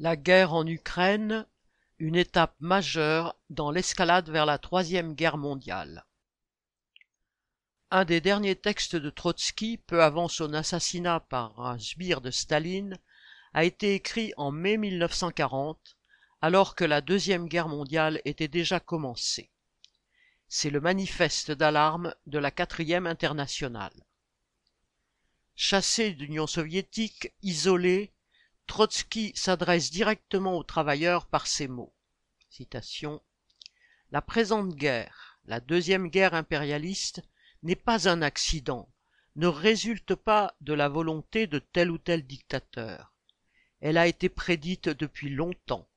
La guerre en Ukraine, une étape majeure dans l'escalade vers la Troisième Guerre mondiale. Un des derniers textes de Trotsky, peu avant son assassinat par un sbire de Staline, a été écrit en mai 1940, alors que la Deuxième Guerre mondiale était déjà commencée. C'est le manifeste d'alarme de la Quatrième Internationale. Chassé d'Union soviétique, isolé, Trotsky s'adresse directement aux travailleurs par ces mots. La présente guerre, la deuxième guerre impérialiste, n'est pas un accident, ne résulte pas de la volonté de tel ou tel dictateur. Elle a été prédite depuis longtemps.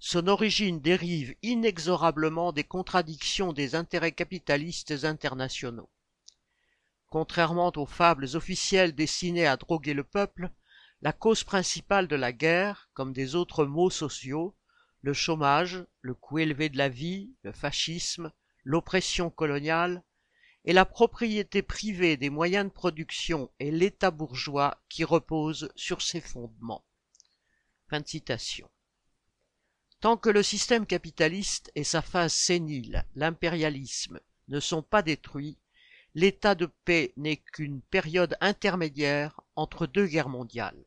Son origine dérive inexorablement des contradictions des intérêts capitalistes internationaux. Contrairement aux fables officielles destinées à droguer le peuple, la cause principale de la guerre, comme des autres maux sociaux, le chômage, le coût élevé de la vie, le fascisme, l'oppression coloniale, est la propriété privée des moyens de production et l'État bourgeois qui repose sur ses fondements. Tant que le système capitaliste et sa phase sénile, l'impérialisme, ne sont pas détruits, l'état de paix n'est qu'une période intermédiaire entre deux guerres mondiales.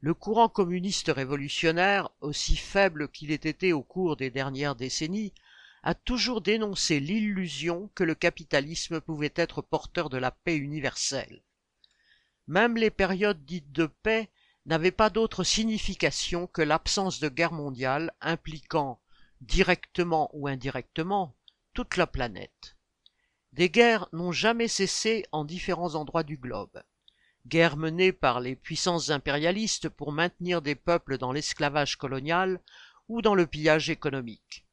Le courant communiste révolutionnaire, aussi faible qu'il ait été au cours des dernières décennies, a toujours dénoncé l'illusion que le capitalisme pouvait être porteur de la paix universelle. Même les périodes dites de paix n'avaient pas d'autre signification que l'absence de guerre mondiale impliquant, directement ou indirectement, toute la planète. Des guerres n'ont jamais cessé en différents endroits du globe guerre menée par les puissances impérialistes pour maintenir des peuples dans l'esclavage colonial ou dans le pillage économique.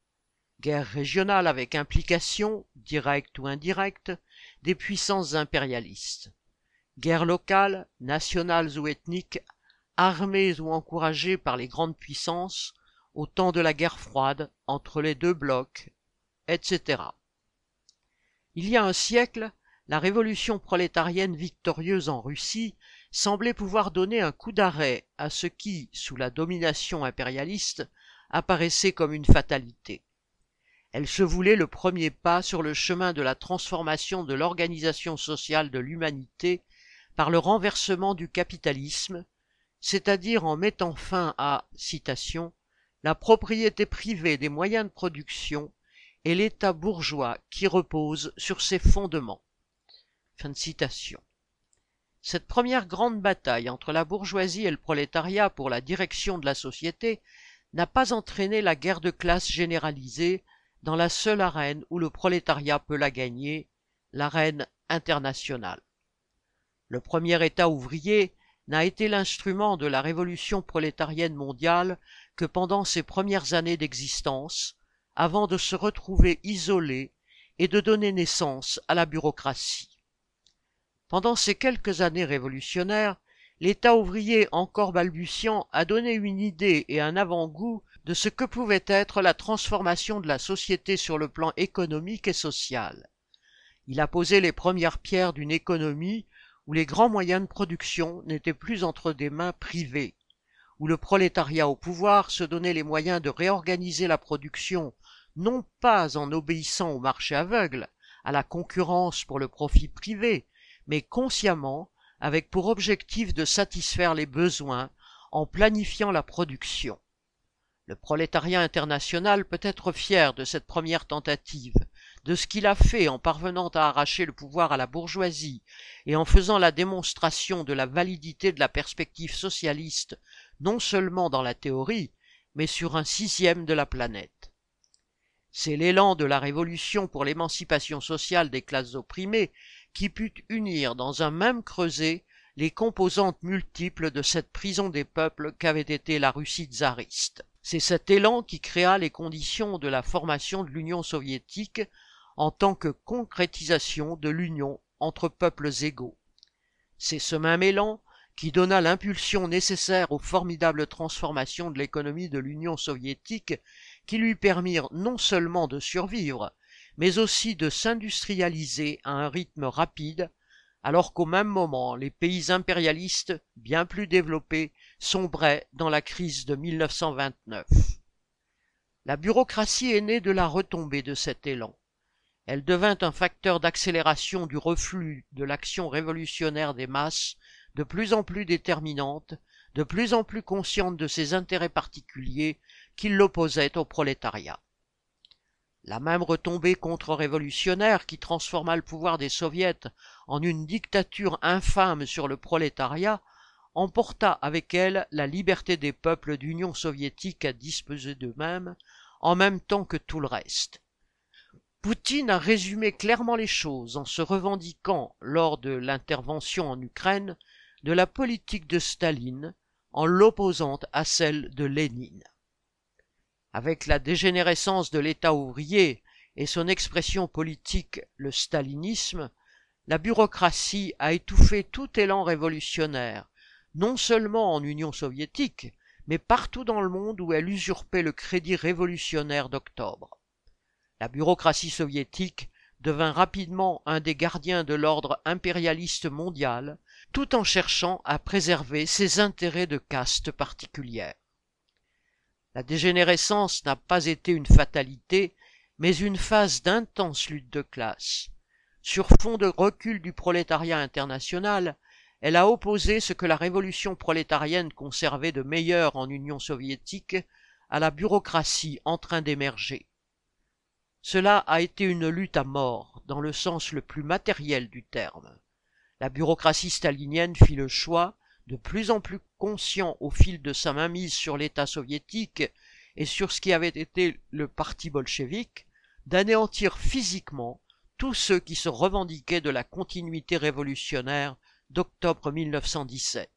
Guerre régionale avec implication, directe ou indirecte, des puissances impérialistes. Guerre locale, nationales ou ethniques, armées ou encouragées par les grandes puissances, au temps de la guerre froide entre les deux blocs, etc. Il y a un siècle, la révolution prolétarienne victorieuse en Russie semblait pouvoir donner un coup d'arrêt à ce qui, sous la domination impérialiste, apparaissait comme une fatalité. Elle se voulait le premier pas sur le chemin de la transformation de l'organisation sociale de l'humanité par le renversement du capitalisme, c'est-à-dire en mettant fin à, citation, la propriété privée des moyens de production et l'État bourgeois qui repose sur ses fondements. Fin de citation. Cette première grande bataille entre la bourgeoisie et le prolétariat pour la direction de la société n'a pas entraîné la guerre de classe généralisée dans la seule arène où le prolétariat peut la gagner, l'arène internationale. Le premier État ouvrier n'a été l'instrument de la révolution prolétarienne mondiale que pendant ses premières années d'existence, avant de se retrouver isolé et de donner naissance à la bureaucratie. Pendant ces quelques années révolutionnaires, l'État ouvrier encore balbutiant a donné une idée et un avant-goût de ce que pouvait être la transformation de la société sur le plan économique et social. Il a posé les premières pierres d'une économie où les grands moyens de production n'étaient plus entre des mains privées, où le prolétariat au pouvoir se donnait les moyens de réorganiser la production non pas en obéissant au marché aveugle, à la concurrence pour le profit privé, mais consciemment, avec pour objectif de satisfaire les besoins en planifiant la production. Le prolétariat international peut être fier de cette première tentative, de ce qu'il a fait en parvenant à arracher le pouvoir à la bourgeoisie et en faisant la démonstration de la validité de la perspective socialiste non seulement dans la théorie, mais sur un sixième de la planète. C'est l'élan de la révolution pour l'émancipation sociale des classes opprimées qui put unir dans un même creuset les composantes multiples de cette prison des peuples qu'avait été la Russie tsariste. C'est cet élan qui créa les conditions de la formation de l'Union soviétique en tant que concrétisation de l'union entre peuples égaux. C'est ce même élan qui donna l'impulsion nécessaire aux formidables transformations de l'économie de l'Union soviétique qui lui permirent non seulement de survivre, mais aussi de s'industrialiser à un rythme rapide, alors qu'au même moment les pays impérialistes bien plus développés sombraient dans la crise de 1929. La bureaucratie est née de la retombée de cet élan. Elle devint un facteur d'accélération du reflux de l'action révolutionnaire des masses, de plus en plus déterminante, de plus en plus consciente de ses intérêts particuliers qui l'opposaient au prolétariat. La même retombée contre-révolutionnaire qui transforma le pouvoir des soviets en une dictature infâme sur le prolétariat emporta avec elle la liberté des peuples d'Union soviétique à disposer d'eux-mêmes en même temps que tout le reste. Poutine a résumé clairement les choses en se revendiquant, lors de l'intervention en Ukraine, de la politique de Staline en l'opposant à celle de Lénine. Avec la dégénérescence de l'État ouvrier et son expression politique, le stalinisme, la bureaucratie a étouffé tout élan révolutionnaire, non seulement en Union soviétique, mais partout dans le monde où elle usurpait le crédit révolutionnaire d'octobre. La bureaucratie soviétique devint rapidement un des gardiens de l'ordre impérialiste mondial, tout en cherchant à préserver ses intérêts de caste particulière. La dégénérescence n'a pas été une fatalité, mais une phase d'intense lutte de classe. Sur fond de recul du prolétariat international, elle a opposé ce que la révolution prolétarienne conservait de meilleur en Union soviétique à la bureaucratie en train d'émerger. Cela a été une lutte à mort, dans le sens le plus matériel du terme. La bureaucratie stalinienne fit le choix de plus en plus conscient au fil de sa mainmise sur l'État soviétique et sur ce qui avait été le parti bolchevique, d'anéantir physiquement tous ceux qui se revendiquaient de la continuité révolutionnaire d'octobre 1917.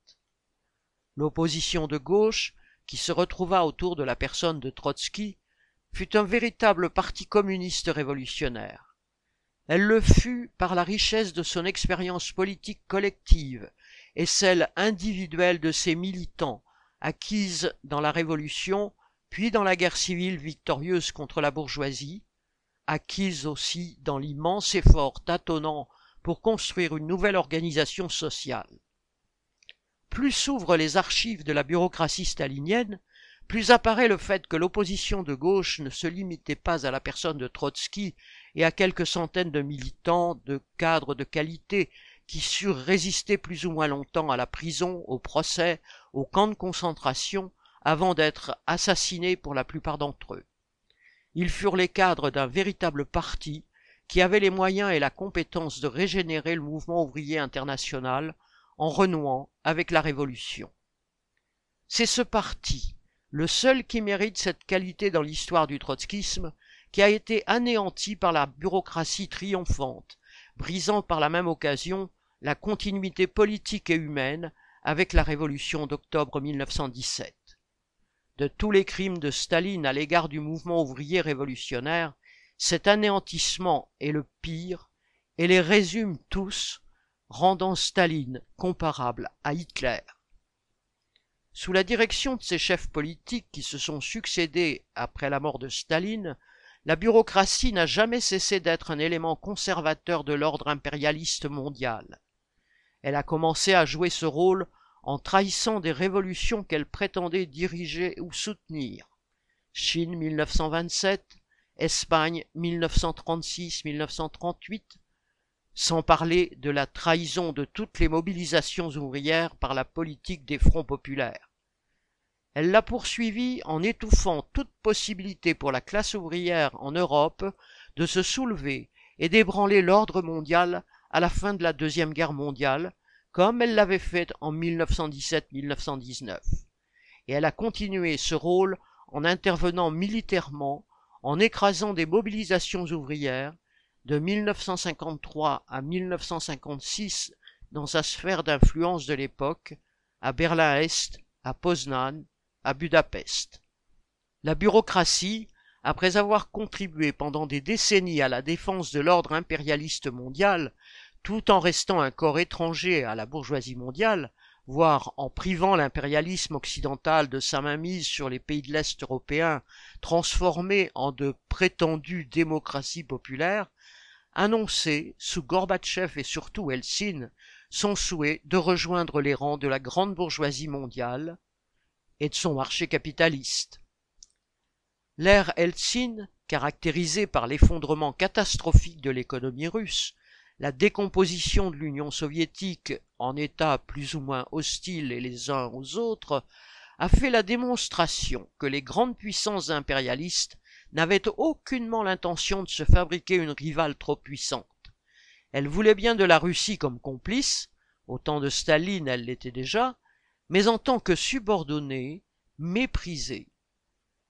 L'opposition de gauche, qui se retrouva autour de la personne de Trotsky, fut un véritable parti communiste révolutionnaire. Elle le fut par la richesse de son expérience politique collective et celle individuelle de ses militants, acquise dans la Révolution, puis dans la guerre civile victorieuse contre la bourgeoisie, acquise aussi dans l'immense effort tâtonnant pour construire une nouvelle organisation sociale. Plus s'ouvrent les archives de la bureaucratie stalinienne, plus apparaît le fait que l'opposition de gauche ne se limitait pas à la personne de Trotsky et à quelques centaines de militants, de cadres de qualité qui surent résister plus ou moins longtemps à la prison, au procès, au camp de concentration, avant d'être assassinés pour la plupart d'entre eux. Ils furent les cadres d'un véritable parti qui avait les moyens et la compétence de régénérer le mouvement ouvrier international en renouant avec la Révolution. C'est ce parti, le seul qui mérite cette qualité dans l'histoire du trotskisme, qui a été anéanti par la bureaucratie triomphante, brisant par la même occasion la continuité politique et humaine avec la révolution d'octobre 1917. De tous les crimes de Staline à l'égard du mouvement ouvrier révolutionnaire, cet anéantissement est le pire et les résume tous, rendant Staline comparable à Hitler. Sous la direction de ces chefs politiques qui se sont succédés après la mort de Staline, la bureaucratie n'a jamais cessé d'être un élément conservateur de l'ordre impérialiste mondial. Elle a commencé à jouer ce rôle en trahissant des révolutions qu'elle prétendait diriger ou soutenir. Chine 1927, Espagne 1936-1938, sans parler de la trahison de toutes les mobilisations ouvrières par la politique des fronts populaires. Elle l'a poursuivi en étouffant toute possibilité pour la classe ouvrière en Europe de se soulever et d'ébranler l'ordre mondial à la fin de la Deuxième Guerre mondiale, comme elle l'avait fait en 1917-1919. Et elle a continué ce rôle en intervenant militairement, en écrasant des mobilisations ouvrières, de 1953 à 1956 dans sa sphère d'influence de l'époque, à Berlin-Est, à Poznan, à Budapest. La bureaucratie, après avoir contribué pendant des décennies à la défense de l'ordre impérialiste mondial, tout en restant un corps étranger à la bourgeoisie mondiale, voire en privant l'impérialisme occidental de sa mainmise sur les pays de l'Est européen, transformés en de prétendues démocraties populaires, annoncé, sous Gorbatchev et surtout Helsinki, son souhait de rejoindre les rangs de la grande bourgeoisie mondiale et de son marché capitaliste. L'ère Helsinki, caractérisée par l'effondrement catastrophique de l'économie russe, la décomposition de l'Union soviétique en États plus ou moins hostiles les uns aux autres, a fait la démonstration que les grandes puissances impérialistes n'avaient aucunement l'intention de se fabriquer une rivale trop puissante. Elles voulaient bien de la Russie comme complice, au temps de Staline elle l'était déjà, mais en tant que subordonnée, méprisée.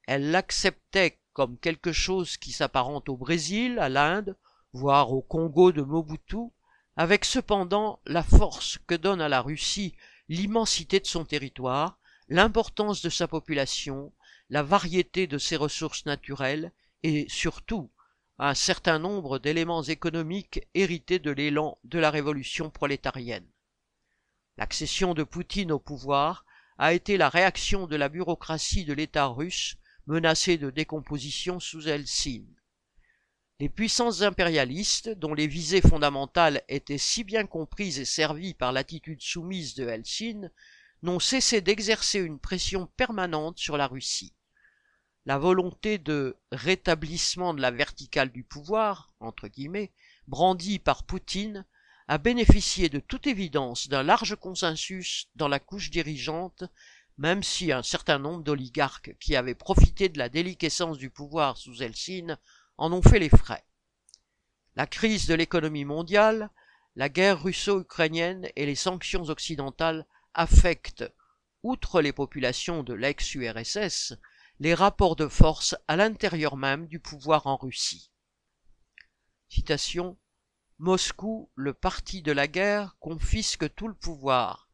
Elles l'acceptaient comme quelque chose qui s'apparente au Brésil, à l'Inde, voire au Congo de Mobutu, avec cependant la force que donne à la Russie l'immensité de son territoire, l'importance de sa population, la variété de ses ressources naturelles et surtout un certain nombre d'éléments économiques hérités de l'élan de la révolution prolétarienne. L'accession de Poutine au pouvoir a été la réaction de la bureaucratie de l'État russe menacée de décomposition sous Helsinki. Les puissances impérialistes, dont les visées fondamentales étaient si bien comprises et servies par l'attitude soumise de Helsinki, n'ont cessé d'exercer une pression permanente sur la Russie. La volonté de rétablissement de la verticale du pouvoir, entre guillemets, brandie par Poutine, a bénéficié de toute évidence d'un large consensus dans la couche dirigeante, même si un certain nombre d'oligarques qui avaient profité de la déliquescence du pouvoir sous Helsinki en ont fait les frais. La crise de l'économie mondiale, la guerre russo-ukrainienne et les sanctions occidentales affectent, outre les populations de l'ex-URSS, les rapports de force à l'intérieur même du pouvoir en Russie. Moscou, le parti de la guerre, confisque tout le pouvoir.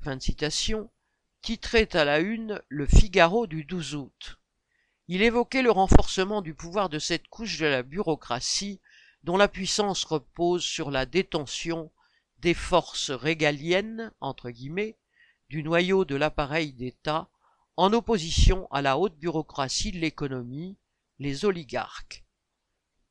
Fin de citation, titrait à la une le Figaro du 12 août. Il évoquait le renforcement du pouvoir de cette couche de la bureaucratie dont la puissance repose sur la détention des forces régaliennes, entre guillemets, du noyau de l'appareil d'État, en opposition à la haute bureaucratie de l'économie, les oligarques.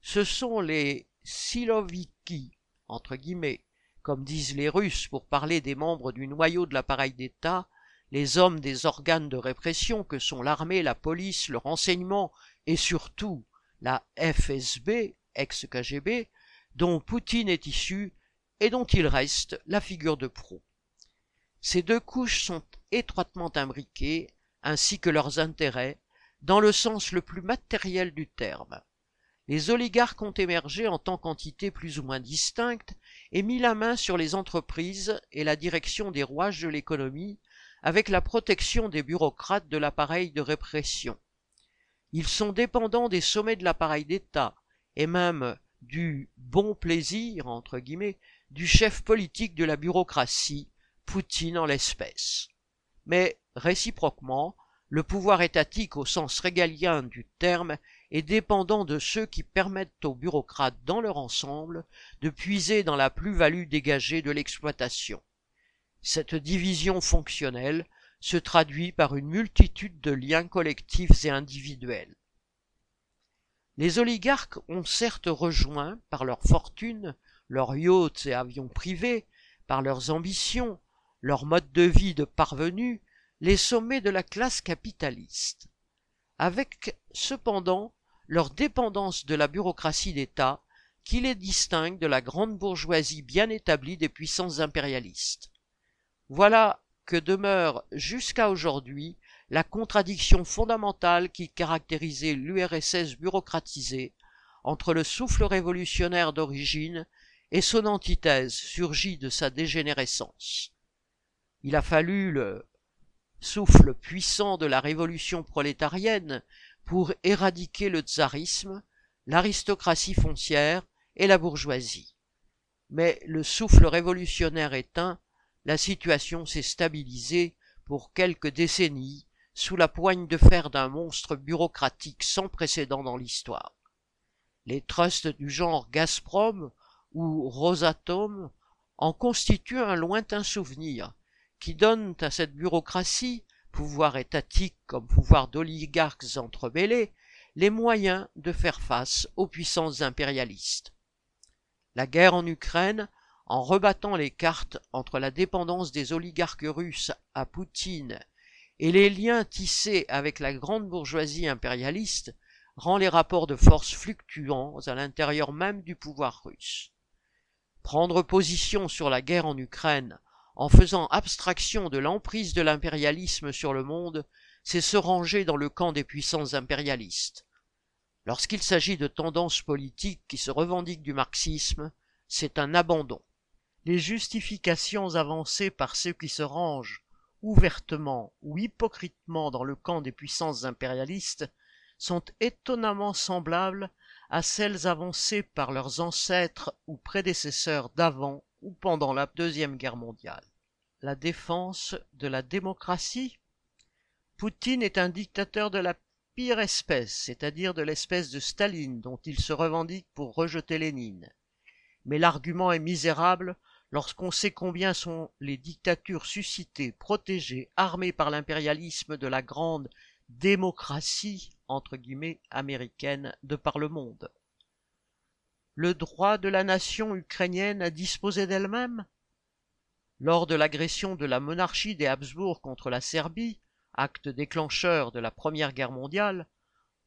Ce sont les siloviki, entre guillemets, comme disent les Russes pour parler des membres du noyau de l'appareil d'État, les hommes des organes de répression que sont l'armée, la police, le renseignement et surtout la FSB, ex-KGB, dont Poutine est issu et dont il reste la figure de proue. Ces deux couches sont étroitement imbriquées, ainsi que leurs intérêts, dans le sens le plus matériel du terme. Les oligarques ont émergé en tant qu'entités plus ou moins distinctes et mis la main sur les entreprises et la direction des rouages de l'économie avec la protection des bureaucrates de l'appareil de répression. Ils sont dépendants des sommets de l'appareil d'État et même du bon plaisir, entre guillemets, du chef politique de la bureaucratie, Poutine en l'espèce. Mais, réciproquement, le pouvoir étatique au sens régalien du terme est dépendant de ceux qui permettent aux bureaucrates dans leur ensemble de puiser dans la plus-value dégagée de l'exploitation. Cette division fonctionnelle se traduit par une multitude de liens collectifs et individuels. Les oligarques ont certes rejoint, par leur fortune, leurs yachts et avions privés, par leurs ambitions, leur mode de vie de parvenus, les sommets de la classe capitaliste, avec cependant leur dépendance de la bureaucratie d'État qui les distingue de la grande bourgeoisie bien établie des puissances impérialistes. Voilà que demeure jusqu'à aujourd'hui la contradiction fondamentale qui caractérisait l'URSS bureaucratisée entre le souffle révolutionnaire d'origine et son antithèse surgie de sa dégénérescence. Il a fallu le souffle puissant de la révolution prolétarienne pour éradiquer le tsarisme, l'aristocratie foncière et la bourgeoisie. Mais le souffle révolutionnaire éteint, la situation s'est stabilisée pour quelques décennies sous la poigne de fer d'un monstre bureaucratique sans précédent dans l'histoire. Les trusts du genre Gazprom ou Rosatom en constituent un lointain souvenir qui donne à cette bureaucratie, pouvoir étatique comme pouvoir d'oligarques entremêlés, les moyens de faire face aux puissances impérialistes. La guerre en Ukraine, en rebattant les cartes entre la dépendance des oligarques russes à Poutine et les liens tissés avec la grande bourgeoisie impérialiste, rend les rapports de force fluctuants à l'intérieur même du pouvoir russe. Prendre position sur la guerre en Ukraine en faisant abstraction de l'emprise de l'impérialisme sur le monde, c'est se ranger dans le camp des puissances impérialistes. Lorsqu'il s'agit de tendances politiques qui se revendiquent du marxisme, c'est un abandon. Les justifications avancées par ceux qui se rangent, ouvertement ou hypocritement dans le camp des puissances impérialistes, sont étonnamment semblables à celles avancées par leurs ancêtres ou prédécesseurs d'avant ou pendant la Deuxième Guerre mondiale. La défense de la démocratie? Poutine est un dictateur de la pire espèce, c'est-à-dire de l'espèce de Staline dont il se revendique pour rejeter Lénine. Mais l'argument est misérable lorsqu'on sait combien sont les dictatures suscitées, protégées, armées par l'impérialisme de la grande démocratie entre guillemets américaine de par le monde. Le droit de la nation ukrainienne à disposer d'elle-même? Lors de l'agression de la monarchie des Habsbourg contre la Serbie, acte déclencheur de la Première Guerre mondiale,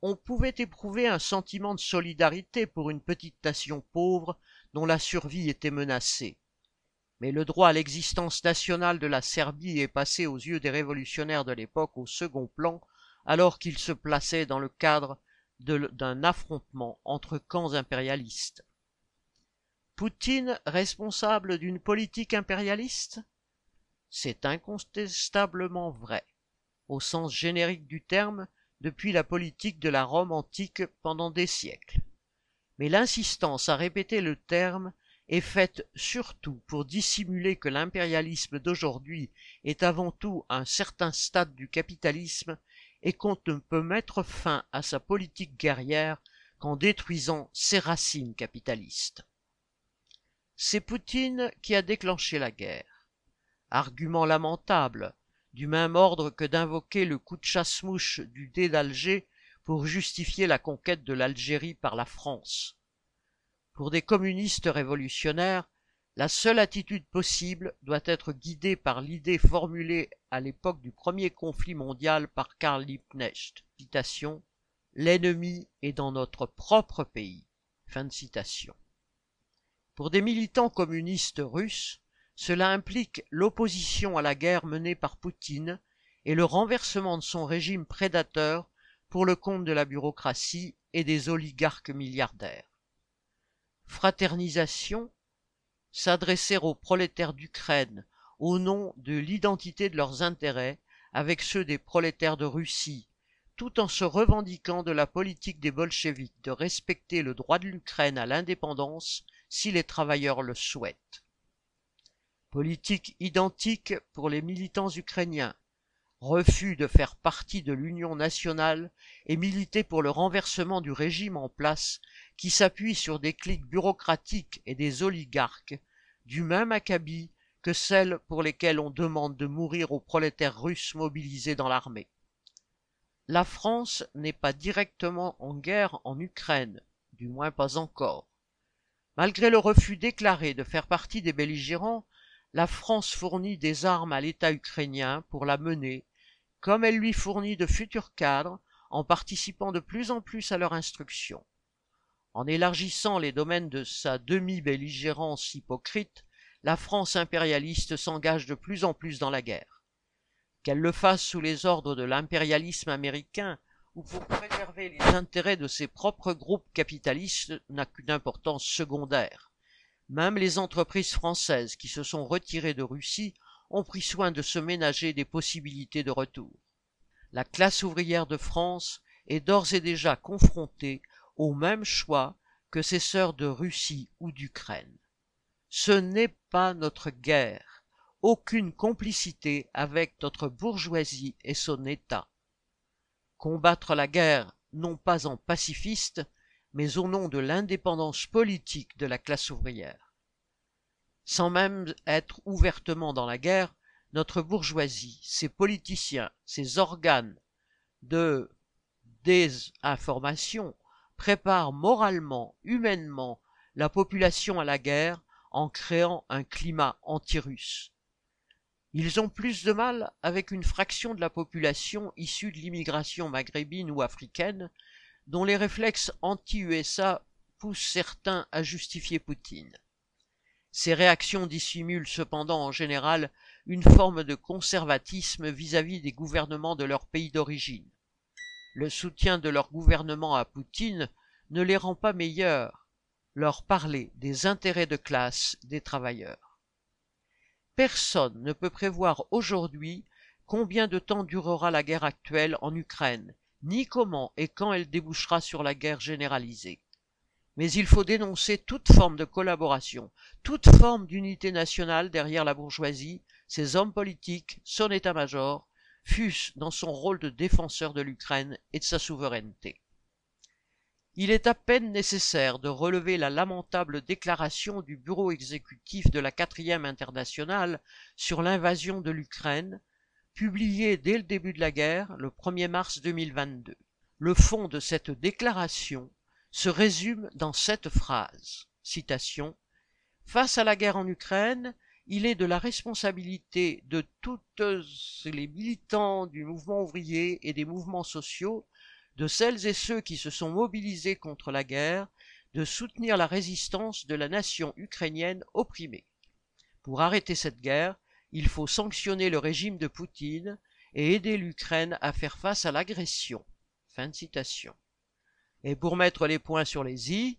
on pouvait éprouver un sentiment de solidarité pour une petite nation pauvre dont la survie était menacée. Mais le droit à l'existence nationale de la Serbie est passé aux yeux des révolutionnaires de l'époque au second plan, alors qu'il se plaçait dans le cadre d'un affrontement entre camps impérialistes. Poutine responsable d'une politique impérialiste? C'est incontestablement vrai au sens générique du terme, depuis la politique de la Rome antique pendant des siècles. Mais l'insistance à répéter le terme est faite surtout pour dissimuler que l'impérialisme d'aujourd'hui est avant tout un certain stade du capitalisme et qu'on ne peut mettre fin à sa politique guerrière qu'en détruisant ses racines capitalistes. C'est Poutine qui a déclenché la guerre. Argument lamentable, du même ordre que d'invoquer le coup de chasse-mouche du dé d'Alger pour justifier la conquête de l'Algérie par la France. Pour des communistes révolutionnaires, la seule attitude possible doit être guidée par l'idée formulée à l'époque du premier conflit mondial par Karl Liebknecht. L'ennemi est dans notre propre pays. Pour des militants communistes russes, cela implique l'opposition à la guerre menée par Poutine et le renversement de son régime prédateur pour le compte de la bureaucratie et des oligarques milliardaires. Fraternisation, s'adresser aux prolétaires d'Ukraine au nom de l'identité de leurs intérêts avec ceux des prolétaires de Russie, tout en se revendiquant de la politique des bolcheviks de respecter le droit de l'Ukraine à l'indépendance si les travailleurs le souhaitent. Politique identique pour les militants ukrainiens. Refus de faire partie de l'Union nationale et militer pour le renversement du régime en place qui s'appuie sur des cliques bureaucratiques et des oligarques, du même acabit que celles pour lesquelles on demande de mourir aux prolétaires russes mobilisés dans l'armée. La France n'est pas directement en guerre en Ukraine, du moins pas encore. Malgré le refus déclaré de faire partie des belligérants, la France fournit des armes à l'État ukrainien pour la mener, comme elle lui fournit de futurs cadres en participant de plus en plus à leur instruction. En élargissant les domaines de sa demi-belligérance hypocrite, la France impérialiste s'engage de plus en plus dans la guerre. Qu'elle le fasse sous les ordres de l'impérialisme américain ou pour préserver les intérêts de ses propres groupes capitalistes n'a qu'une importance secondaire. Même les entreprises françaises qui se sont retirées de Russie ont pris soin de se ménager des possibilités de retour. La classe ouvrière de France est d'ores et déjà confrontée au même choix que ses sœurs de Russie ou d'Ukraine. Ce n'est pas notre guerre, aucune complicité avec notre bourgeoisie et son État. Combattre la guerre non pas en pacifiste, mais au nom de l'indépendance politique de la classe ouvrière. Sans même être ouvertement dans la guerre, notre bourgeoisie, ses politiciens, ses organes de désinformation préparent moralement, humainement, la population à la guerre en créant un climat anti-russe. Ils ont plus de mal avec une fraction de la population issue de l'immigration maghrébine ou africaine, dont les réflexes anti-USA poussent certains à justifier Poutine. Ces réactions dissimulent cependant en général une forme de conservatisme vis-à-vis -vis des gouvernements de leur pays d'origine. Le soutien de leur gouvernement à Poutine ne les rend pas meilleurs, leur parler des intérêts de classe des travailleurs. Personne ne peut prévoir aujourd'hui combien de temps durera la guerre actuelle en Ukraine, ni comment et quand elle débouchera sur la guerre généralisée. Mais il faut dénoncer toute forme de collaboration, toute forme d'unité nationale derrière la bourgeoisie, ses hommes politiques, son état-major, fût-ce dans son rôle de défenseur de l'Ukraine et de sa souveraineté. Il est à peine nécessaire de relever la lamentable déclaration du bureau exécutif de la quatrième internationale sur l'invasion de l'Ukraine, publiée dès le début de la guerre, le 1er mars 2022. Le fond de cette déclaration se résume dans cette phrase. Citation. Face à la guerre en Ukraine, il est de la responsabilité de toutes les militants du mouvement ouvrier et des mouvements sociaux de celles et ceux qui se sont mobilisés contre la guerre, de soutenir la résistance de la nation ukrainienne opprimée. Pour arrêter cette guerre, il faut sanctionner le régime de Poutine et aider l'Ukraine à faire face à l'agression. Fin de citation. Et pour mettre les points sur les i,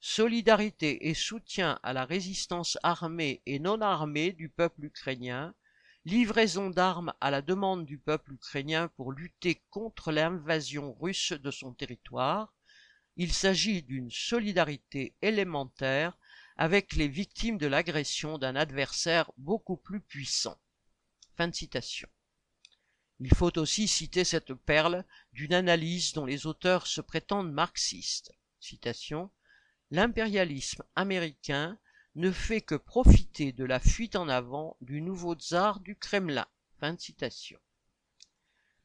solidarité et soutien à la résistance armée et non armée du peuple ukrainien, livraison d'armes à la demande du peuple ukrainien pour lutter contre l'invasion russe de son territoire, il s'agit d'une solidarité élémentaire avec les victimes de l'agression d'un adversaire beaucoup plus puissant. Fin de citation. Il faut aussi citer cette perle d'une analyse dont les auteurs se prétendent marxistes. L'impérialisme américain ne fait que profiter de la fuite en avant du nouveau tsar du Kremlin.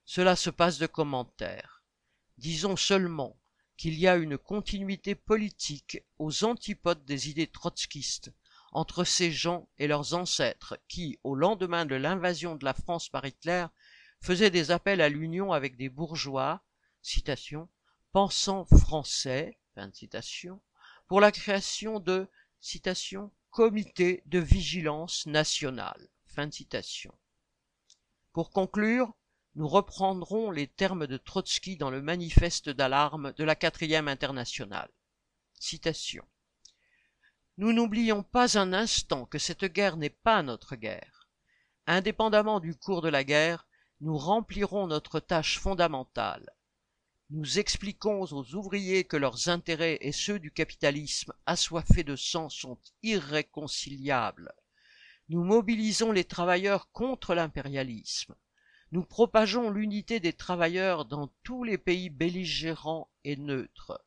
Cela se passe de commentaires. Disons seulement qu'il y a une continuité politique aux antipodes des idées trotskistes entre ces gens et leurs ancêtres qui, au lendemain de l'invasion de la France par Hitler, faisaient des appels à l'union avec des bourgeois, citation, pensant français, fin de citation, pour la création de citation, comité de vigilance nationale. Fin citation. Pour conclure, nous reprendrons les termes de Trotsky dans le manifeste d'alarme de la quatrième internationale. Citation. Nous n'oublions pas un instant que cette guerre n'est pas notre guerre. Indépendamment du cours de la guerre, nous remplirons notre tâche fondamentale, nous expliquons aux ouvriers que leurs intérêts et ceux du capitalisme assoiffé de sang sont irréconciliables. Nous mobilisons les travailleurs contre l'impérialisme. Nous propageons l'unité des travailleurs dans tous les pays belligérants et neutres.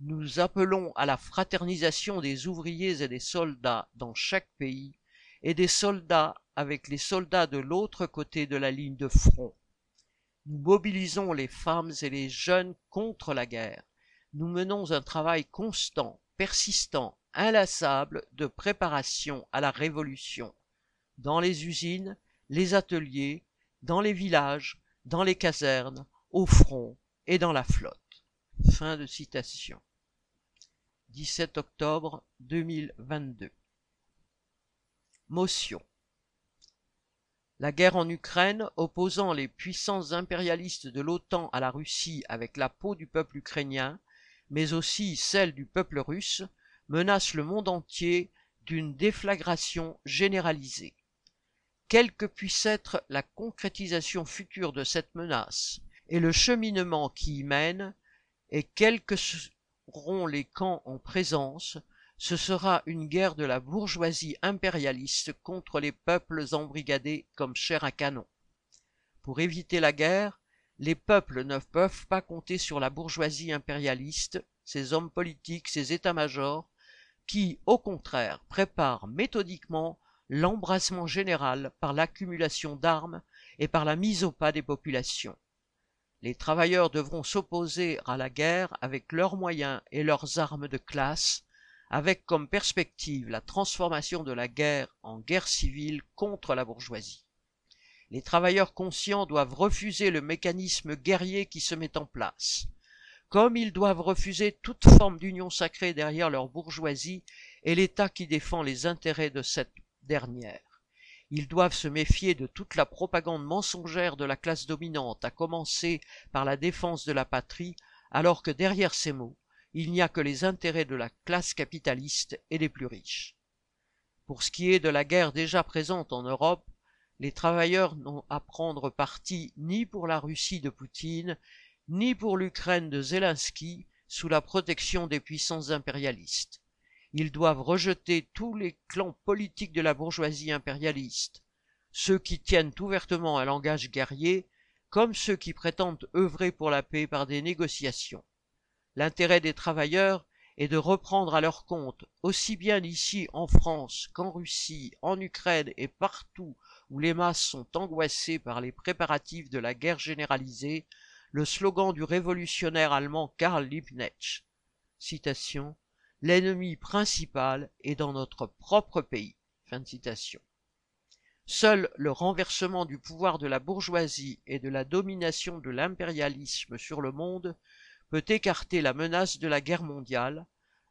Nous appelons à la fraternisation des ouvriers et des soldats dans chaque pays et des soldats avec les soldats de l'autre côté de la ligne de front. Nous mobilisons les femmes et les jeunes contre la guerre. Nous menons un travail constant, persistant, inlassable de préparation à la révolution. Dans les usines, les ateliers, dans les villages, dans les casernes, au front et dans la flotte. Fin de citation. 17 octobre 2022. La guerre en Ukraine, opposant les puissances impérialistes de l'OTAN à la Russie avec la peau du peuple ukrainien, mais aussi celle du peuple russe, menace le monde entier d'une déflagration généralisée. Quelle que puisse être la concrétisation future de cette menace et le cheminement qui y mène, et quels que seront les camps en présence, ce sera une guerre de la bourgeoisie impérialiste contre les peuples embrigadés comme chair à canon. Pour éviter la guerre, les peuples ne peuvent pas compter sur la bourgeoisie impérialiste, ses hommes politiques, ses états-majors, qui, au contraire, préparent méthodiquement l'embrasement général par l'accumulation d'armes et par la mise au pas des populations. Les travailleurs devront s'opposer à la guerre avec leurs moyens et leurs armes de classe, avec comme perspective la transformation de la guerre en guerre civile contre la bourgeoisie. Les travailleurs conscients doivent refuser le mécanisme guerrier qui se met en place, comme ils doivent refuser toute forme d'union sacrée derrière leur bourgeoisie et l'État qui défend les intérêts de cette dernière. Ils doivent se méfier de toute la propagande mensongère de la classe dominante, à commencer par la défense de la patrie, alors que derrière ces mots, il n'y a que les intérêts de la classe capitaliste et des plus riches. Pour ce qui est de la guerre déjà présente en Europe, les travailleurs n'ont à prendre parti ni pour la Russie de Poutine, ni pour l'Ukraine de Zelensky, sous la protection des puissances impérialistes. Ils doivent rejeter tous les clans politiques de la bourgeoisie impérialiste, ceux qui tiennent ouvertement un langage guerrier, comme ceux qui prétendent œuvrer pour la paix par des négociations. L'intérêt des travailleurs est de reprendre à leur compte, aussi bien ici en France qu'en Russie, en Ukraine et partout où les masses sont angoissées par les préparatifs de la guerre généralisée, le slogan du révolutionnaire allemand Karl Liebknecht. L'ennemi principal est dans notre propre pays. Seul le renversement du pouvoir de la bourgeoisie et de la domination de l'impérialisme sur le monde peut écarter la menace de la guerre mondiale,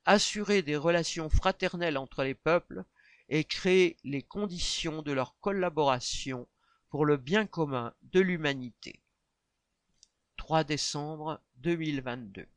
assurer des relations fraternelles entre les peuples et créer les conditions de leur collaboration pour le bien commun de l'humanité. 3 décembre 2022